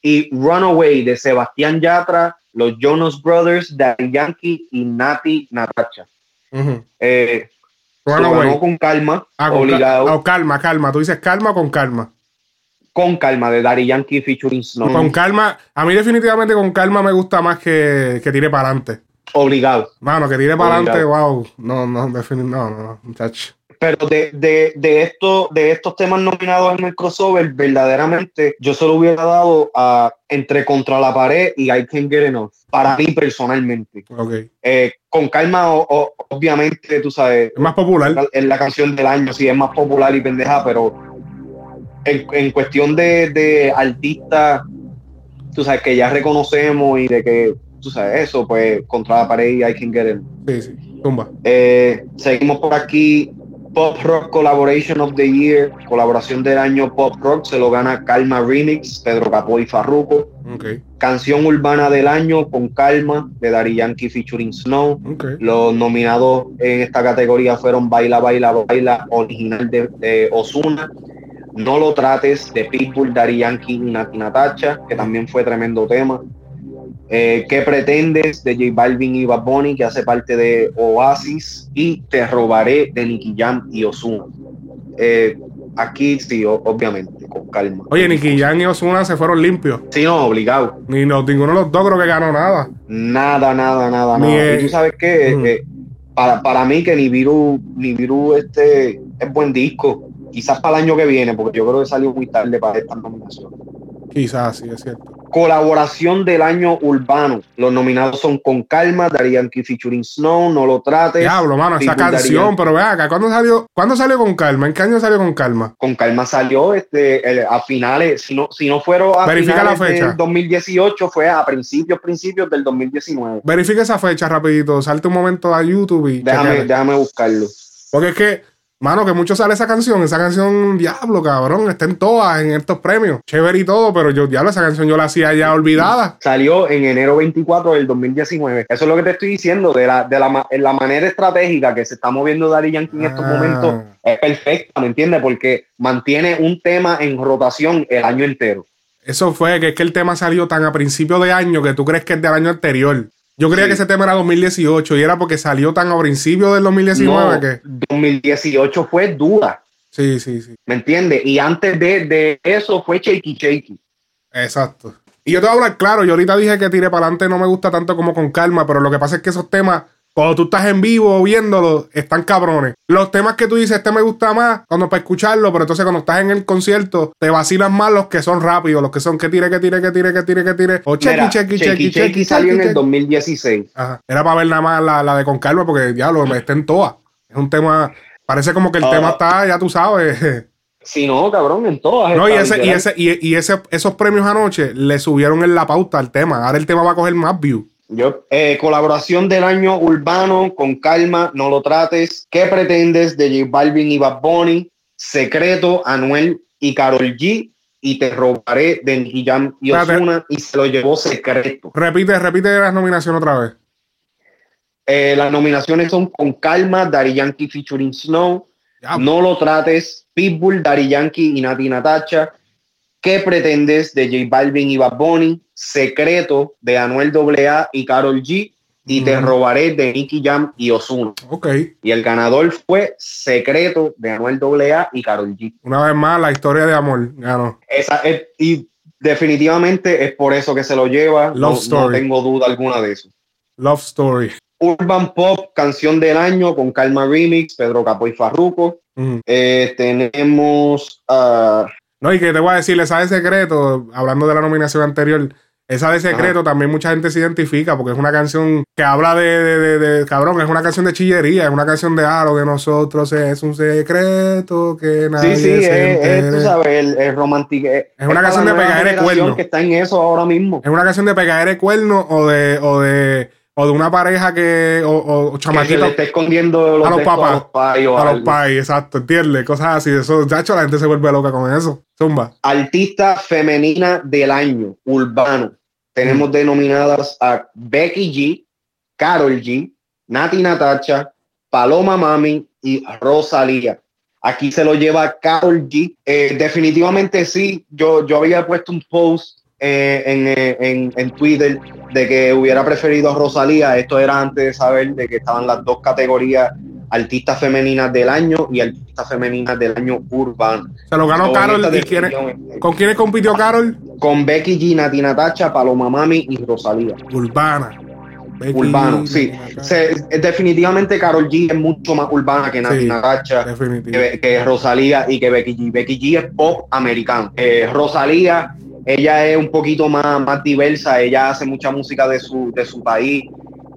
Y Runaway de Sebastián Yatra, los Jonas Brothers, Daddy Yankee y Nati Natacha. Eh, Runaway. con calma, ah, obligado. Ca calma, calma. Tú dices calma con calma. Con calma, de Daddy Yankee featuring Snow. Con calma, a mí definitivamente con calma me gusta más que, que tire para adelante. Obligado. Mano, que tire para adelante, wow. No, no, definitivamente, no, no, muchacho. Pero de, de, de, esto, de estos temas nominados en el crossover, verdaderamente yo se lo hubiera dado a entre Contra la Pared y I Can't Get Enough. Para mí personalmente. Okay. Eh, con calma, obviamente, tú sabes. Es más popular. Es la canción del año, sí, es más popular y pendeja, pero en, en cuestión de, de artistas, tú sabes, que ya reconocemos y de que tú sabes, eso, pues contra la pared y I can get it. Sí, sí, tumba. Eh, seguimos por aquí. Pop Rock Collaboration of the Year, colaboración del año Pop Rock, se lo gana Calma Remix, Pedro Capó y Farruko. Okay. Canción urbana del año con Calma, de Daddy Yankee featuring Snow. Okay. Los nominados en esta categoría fueron Baila, Baila, Baila, original de, de Osuna. No lo trates de Pitbull, Daddy Yankee y Natacha, que también fue tremendo tema. Eh, ¿Qué pretendes de J Balvin y Bad Bunny, que hace parte de Oasis? Y Te robaré de Nicky Jam y Ozuna. Eh, aquí sí, obviamente, con calma. Oye, Nicky Jam y Ozuna se fueron limpios. Sí, no, obligado. Ni no, ninguno de los dos creo que ganó nada. Nada, nada, nada, nada. tú sabes qué? Mm. Eh, para, para mí que ni Viru, ni Viru este es buen disco. Quizás para el año que viene, porque yo creo que salió muy tarde para esta nominación. Quizás, sí, es cierto. Colaboración del año urbano. Los nominados son Con Calma, Darían featuring Snow, No lo trates. Diablo, mano, esa canción, pero vea acá, ¿cuándo salió, ¿cuándo salió Con Calma? ¿En qué año salió Con Calma? Con Calma salió este, a finales, si no, si no fueron a Verifica la fecha. del 2018, fue a principios, principios del 2019. Verifica esa fecha rapidito, salte un momento a YouTube y... Déjame, déjame buscarlo. Porque es que Mano, que mucho sale esa canción. Esa canción, diablo, cabrón. Está en todas, en estos premios. Chévere y todo, pero yo, diablo, esa canción yo la hacía ya olvidada. Salió en enero 24 del 2019. Eso es lo que te estoy diciendo. De la, de la, la manera estratégica que se está moviendo Daddy Yankee en estos ah. momentos es perfecta, ¿me entiendes? Porque mantiene un tema en rotación el año entero. Eso fue que es que el tema salió tan a principio de año que tú crees que es del año anterior. Yo creía que ese tema era 2018 y era porque salió tan a principio del 2019 que. 2018 fue dura. Sí, sí, sí. ¿Me entiendes? Y antes de, de, eso fue Shaky Shaky. Exacto. Y yo te voy a hablar claro, yo ahorita dije que tiré para adelante no me gusta tanto como con calma, pero lo que pasa es que esos temas cuando tú estás en vivo viéndolo, están cabrones. Los temas que tú dices, este me gusta más, cuando para escucharlo, pero entonces cuando estás en el concierto, te vacilan más los que son rápidos, los que son que tire, que tire, que tire, que tire, que tire. O chequi, chequi, chequi, chequi. salió en el 2016. Ajá. Era para ver nada más la, la de Con Calma, porque diablo, me en todas. Es un tema, parece como que el tema está, ya tú sabes. (laughs) Sí, no, cabrón, en todas. No, y, ese, y, ese, y, y ese, esos premios anoche le subieron en la pauta al tema. Ahora el tema va a coger más views. Yo, eh, colaboración del año urbano, con calma, no lo trates. ¿Qué pretendes de J Balvin y Bad Bunny? Secreto, Anuel y Carol G. Y te robaré de Nicky Jam y Osuna y se lo llevó secreto. Repite, repite las nominaciones otra vez. Eh, las nominaciones son Con Calma, Daddy Yankee featuring Snow, No lo trates, Pitbull, Daddy Yankee y Nati Natacha, ¿Qué pretendes de J Balvin y Bad Bunny? Secreto de Anuel AA y Carol G. Y Te robaré de Nicky Jam y Ozuna. Ok. Y el ganador fue Secreto de Anuel AA y Carol G. Una vez más, la historia de amor ganó. Esa y definitivamente es por eso que se lo lleva. Love no, Story. no tengo duda alguna de eso. Love Story. Urban Pop, canción del año con Calma Remix, Pedro Capo y Farruko. Eh, tenemos uh, no, y que te voy a decir, esa de secreto, hablando de la nominación anterior, esa de secreto también mucha gente se identifica porque es una canción que habla de, de, cabrón, es una canción de chillería, es una canción de ah, de nosotros es un secreto que nadie Sí, sí, es, tú sabes, el, romántico. Es, una canción de pegadera de cuerno. que está en eso ahora mismo. Es una canción de pegadera de cuerno o de, o de o de una pareja que o, o chamaquito que le esté escondiendo los a los papás a los pais exacto entiendes cosas así eso ya hecho la gente se vuelve loca con eso zumba artista femenina del año urbano tenemos mm. denominadas a Becky G Carol G Nati Natacha Paloma Mami y Rosalía aquí se lo lleva Carol G eh, definitivamente sí yo yo había puesto un post eh, eh, en, en, Twitter de que hubiera preferido a Rosalía. Esto era antes de saber de que estaban las dos categorías artistas femeninas del año y artistas femeninas del año urbano. Se lo ganó Carol. ¿Con quiénes compitió Carol? Con Becky G, Nati Natacha, Paloma Mami y Rosalía. Urbana. urbano, sí. definitivamente Carol G es mucho más urbana que Nati Natacha, que, Rosalía y que Becky G. Becky G es pop americano. Eh, Rosalía ella es un poquito más, más diversa, ella hace mucha música de su, de su país.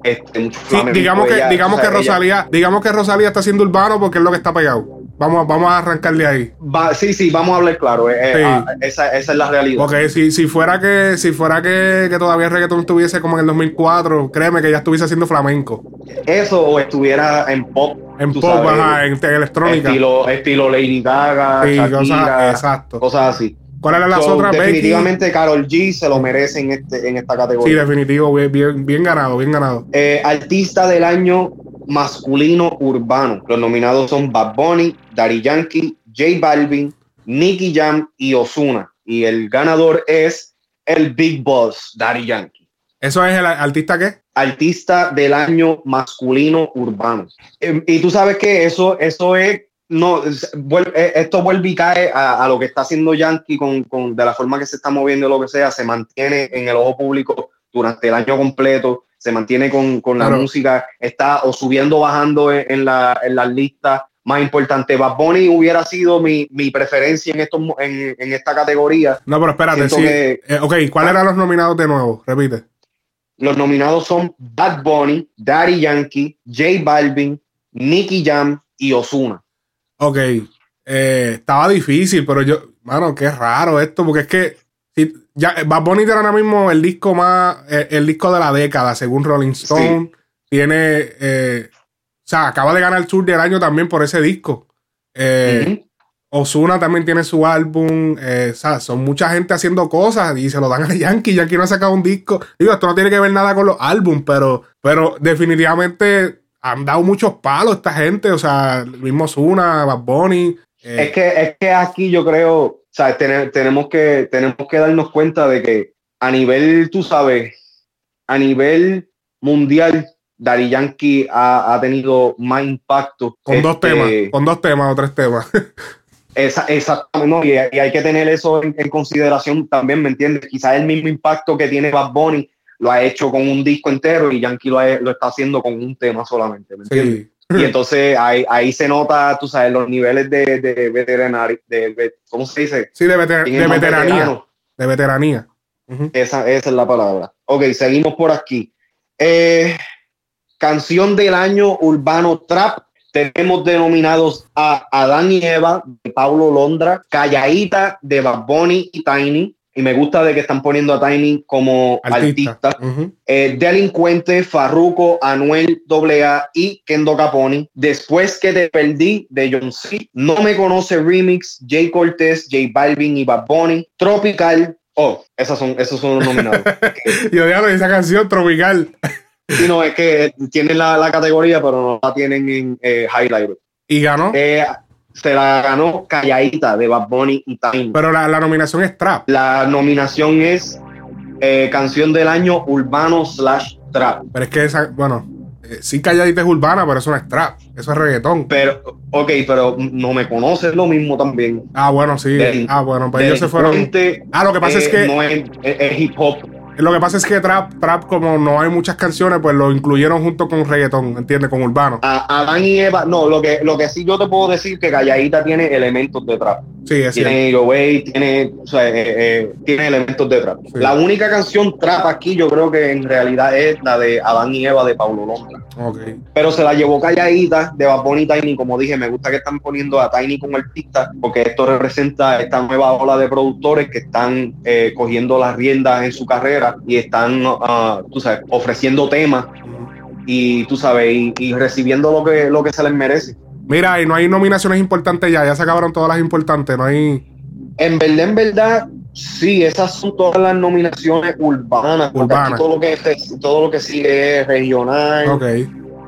Este, digamos que, digamos que Rosalía, digamos que Rosalía está siendo urbano porque es lo que está pegado. Vamos, vamos a arrancarle ahí. sí, sí, vamos a hablar claro. Eh, eh, ah, esa, esa, es la realidad. Ok, si, si fuera que, si fuera que, que, todavía el reggaetón estuviese como en el 2004, créeme que ya estuviese haciendo flamenco. Eso, o estuviera en pop. En pop, ajá, en, electrónica. Estilo, estilo Lady Gaga, Shakira, exacto. cosas así. ¿Cuáles eran las otras? Definitivamente Carol G se lo merece en, este, en esta categoría. Sí, definitivo, bien, bien, ganado, bien ganado. Eh, artista del año masculino urbano. Los nominados son Bad Bunny, Daddy Yankee, J Balvin, Nicky Jam y Osuna. Y el ganador es el Big Boss, Daddy Yankee. ¿Eso es el artista qué? Artista del año masculino urbano. Em, y tú sabes que eso, eso es no, eh, esto vuelve y cae a, lo que está haciendo Yankee con, con, de la forma que se está moviendo, lo que sea, se mantiene en el ojo público durante el año completo, se mantiene con, con la música, está o subiendo o bajando en, la, en las listas más importantes. Bad Bunny hubiera sido mi, mi preferencia en, estos, en, en, esta categoría. No, pero espérate, sí. Eh, ok, ¿cuáles eran los nominados de nuevo? Repite. Los nominados son Bad Bunny, Daddy Yankee, J Balvin, Nicky Jam y Osuna. Ok, eh, estaba difícil, pero yo, mano, qué raro esto, porque es que si, ya, Bad Bunny era ahora mismo el disco más, eh, el, disco de la década, según Rolling Stone. Tiene, eh, o sea, acaba de ganar el Tour del año también por ese disco. Osuna también tiene su álbum. o sea, son mucha gente haciendo cosas y se lo dan a Yankee. Yankee no ha sacado un disco. Digo, esto no tiene que ver nada con los álbumes, pero, pero definitivamente han dado muchos palos esta gente, o sea, el mismo Zuna, Bad Bunny. Eh. Es, que, es que aquí yo creo, o sea, tenemos, que, tenemos que darnos cuenta de que a nivel, tú sabes, a nivel mundial, Dari Yankee ha, tenido más impacto. Con dos este, temas, con dos temas o tres temas. (laughs) exactamente, y, hay que tener eso en, en, consideración también, ¿me entiendes? Quizás el mismo impacto que tiene Bad Bunny lo ha hecho con un disco entero y Yankee lo, lo está haciendo con un tema solamente, ¿me entiendes? Y entonces ahí, ahí se nota, tú sabes, los niveles de, de veterinario, de, ¿cómo se dice? Sí, de, de veteranía. De veteranía. esa, esa, es la palabra. Ok, seguimos por aquí. Eh, canción del año urbano trap. Tenemos denominados a Adán y Eva de Paulo Londra, Calladita de Bad Bunny y Tiny, y me gusta de que están poniendo a Tiny como artista. Eh, Delincuente, Farruko, Anuel AA y Kendo Caponi. Después que te perdí de John C. No me conoce Remix, Jay Cortez, J Balvin y Bad Bunny. Tropical. Oh, esos son, esos son los nominados. (laughs) Yo digo esa canción, Tropical. Sí, no, es que tienen la, categoría, pero no la tienen en eh, Highlight. ¿Y ganó? Eh, se la ganó Calladita de Bad Bunny y Time. Pero la, nominación es Trap. La nominación es eh, Canción del Año Urbano slash Trap. Pero es que esa, bueno, eh, sí Calladita es urbana, pero eso no es Trap. Eso es reggaetón. Pero, ok, pero no me conoces lo mismo también. Ah, bueno, sí. ah, bueno, pues ellos se fueron. ah, lo que pasa es que. No es hip hop lo que pasa es que trap, trap, como no hay muchas canciones, pues lo incluyeron junto con reggaetón, ¿entiendes? Con urbano. A Adán y Eva, no, lo que, lo que sí yo te puedo decir que Calladita tiene elementos de trap. Sí, Tiene Way, tiene, o sea, eh, eh, tiene elementos de trap. La única canción trap aquí yo creo que en realidad es la de Adán y Eva de Paulo Londra. Okay. Pero se la llevó calladita de Bad y Tiny. Como dije, me gusta que están poniendo a Tiny como artista porque esto representa esta nueva ola de productores que están eh, cogiendo las riendas en su carrera y están, uh, tú sabes, ofreciendo temas y tú sabes, y, recibiendo lo que, lo que se les merece. Mira, y no hay nominaciones importantes ya, ya se acabaron todas las importantes, no hay. En verdad, en verdad, sí, esas son todas las nominaciones urbanas. Urbanas. Todo lo que todo lo que sigue es regional. Ok.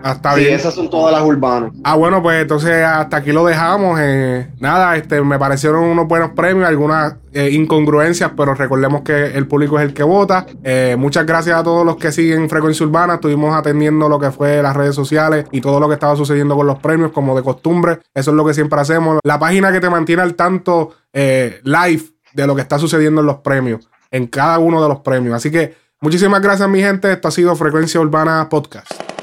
Hasta sí, esas son todas las urbanas. Ah, bueno, pues entonces hasta aquí lo dejamos. Eh, nada, este, me parecieron unos buenos premios, algunas eh, incongruencias, pero recordemos que el público es el que vota. Eh, muchas gracias a todos los que siguen Frecuencia Urbana. Estuvimos atendiendo lo que fue las redes sociales y todo lo que estaba sucediendo con los premios, como de costumbre. Eso es lo que siempre hacemos. La página que te mantiene al tanto live de lo que está sucediendo en los premios, en cada uno de los premios. Así que muchísimas gracias, mi gente. Esto ha sido Frecuencia Urbana Podcast.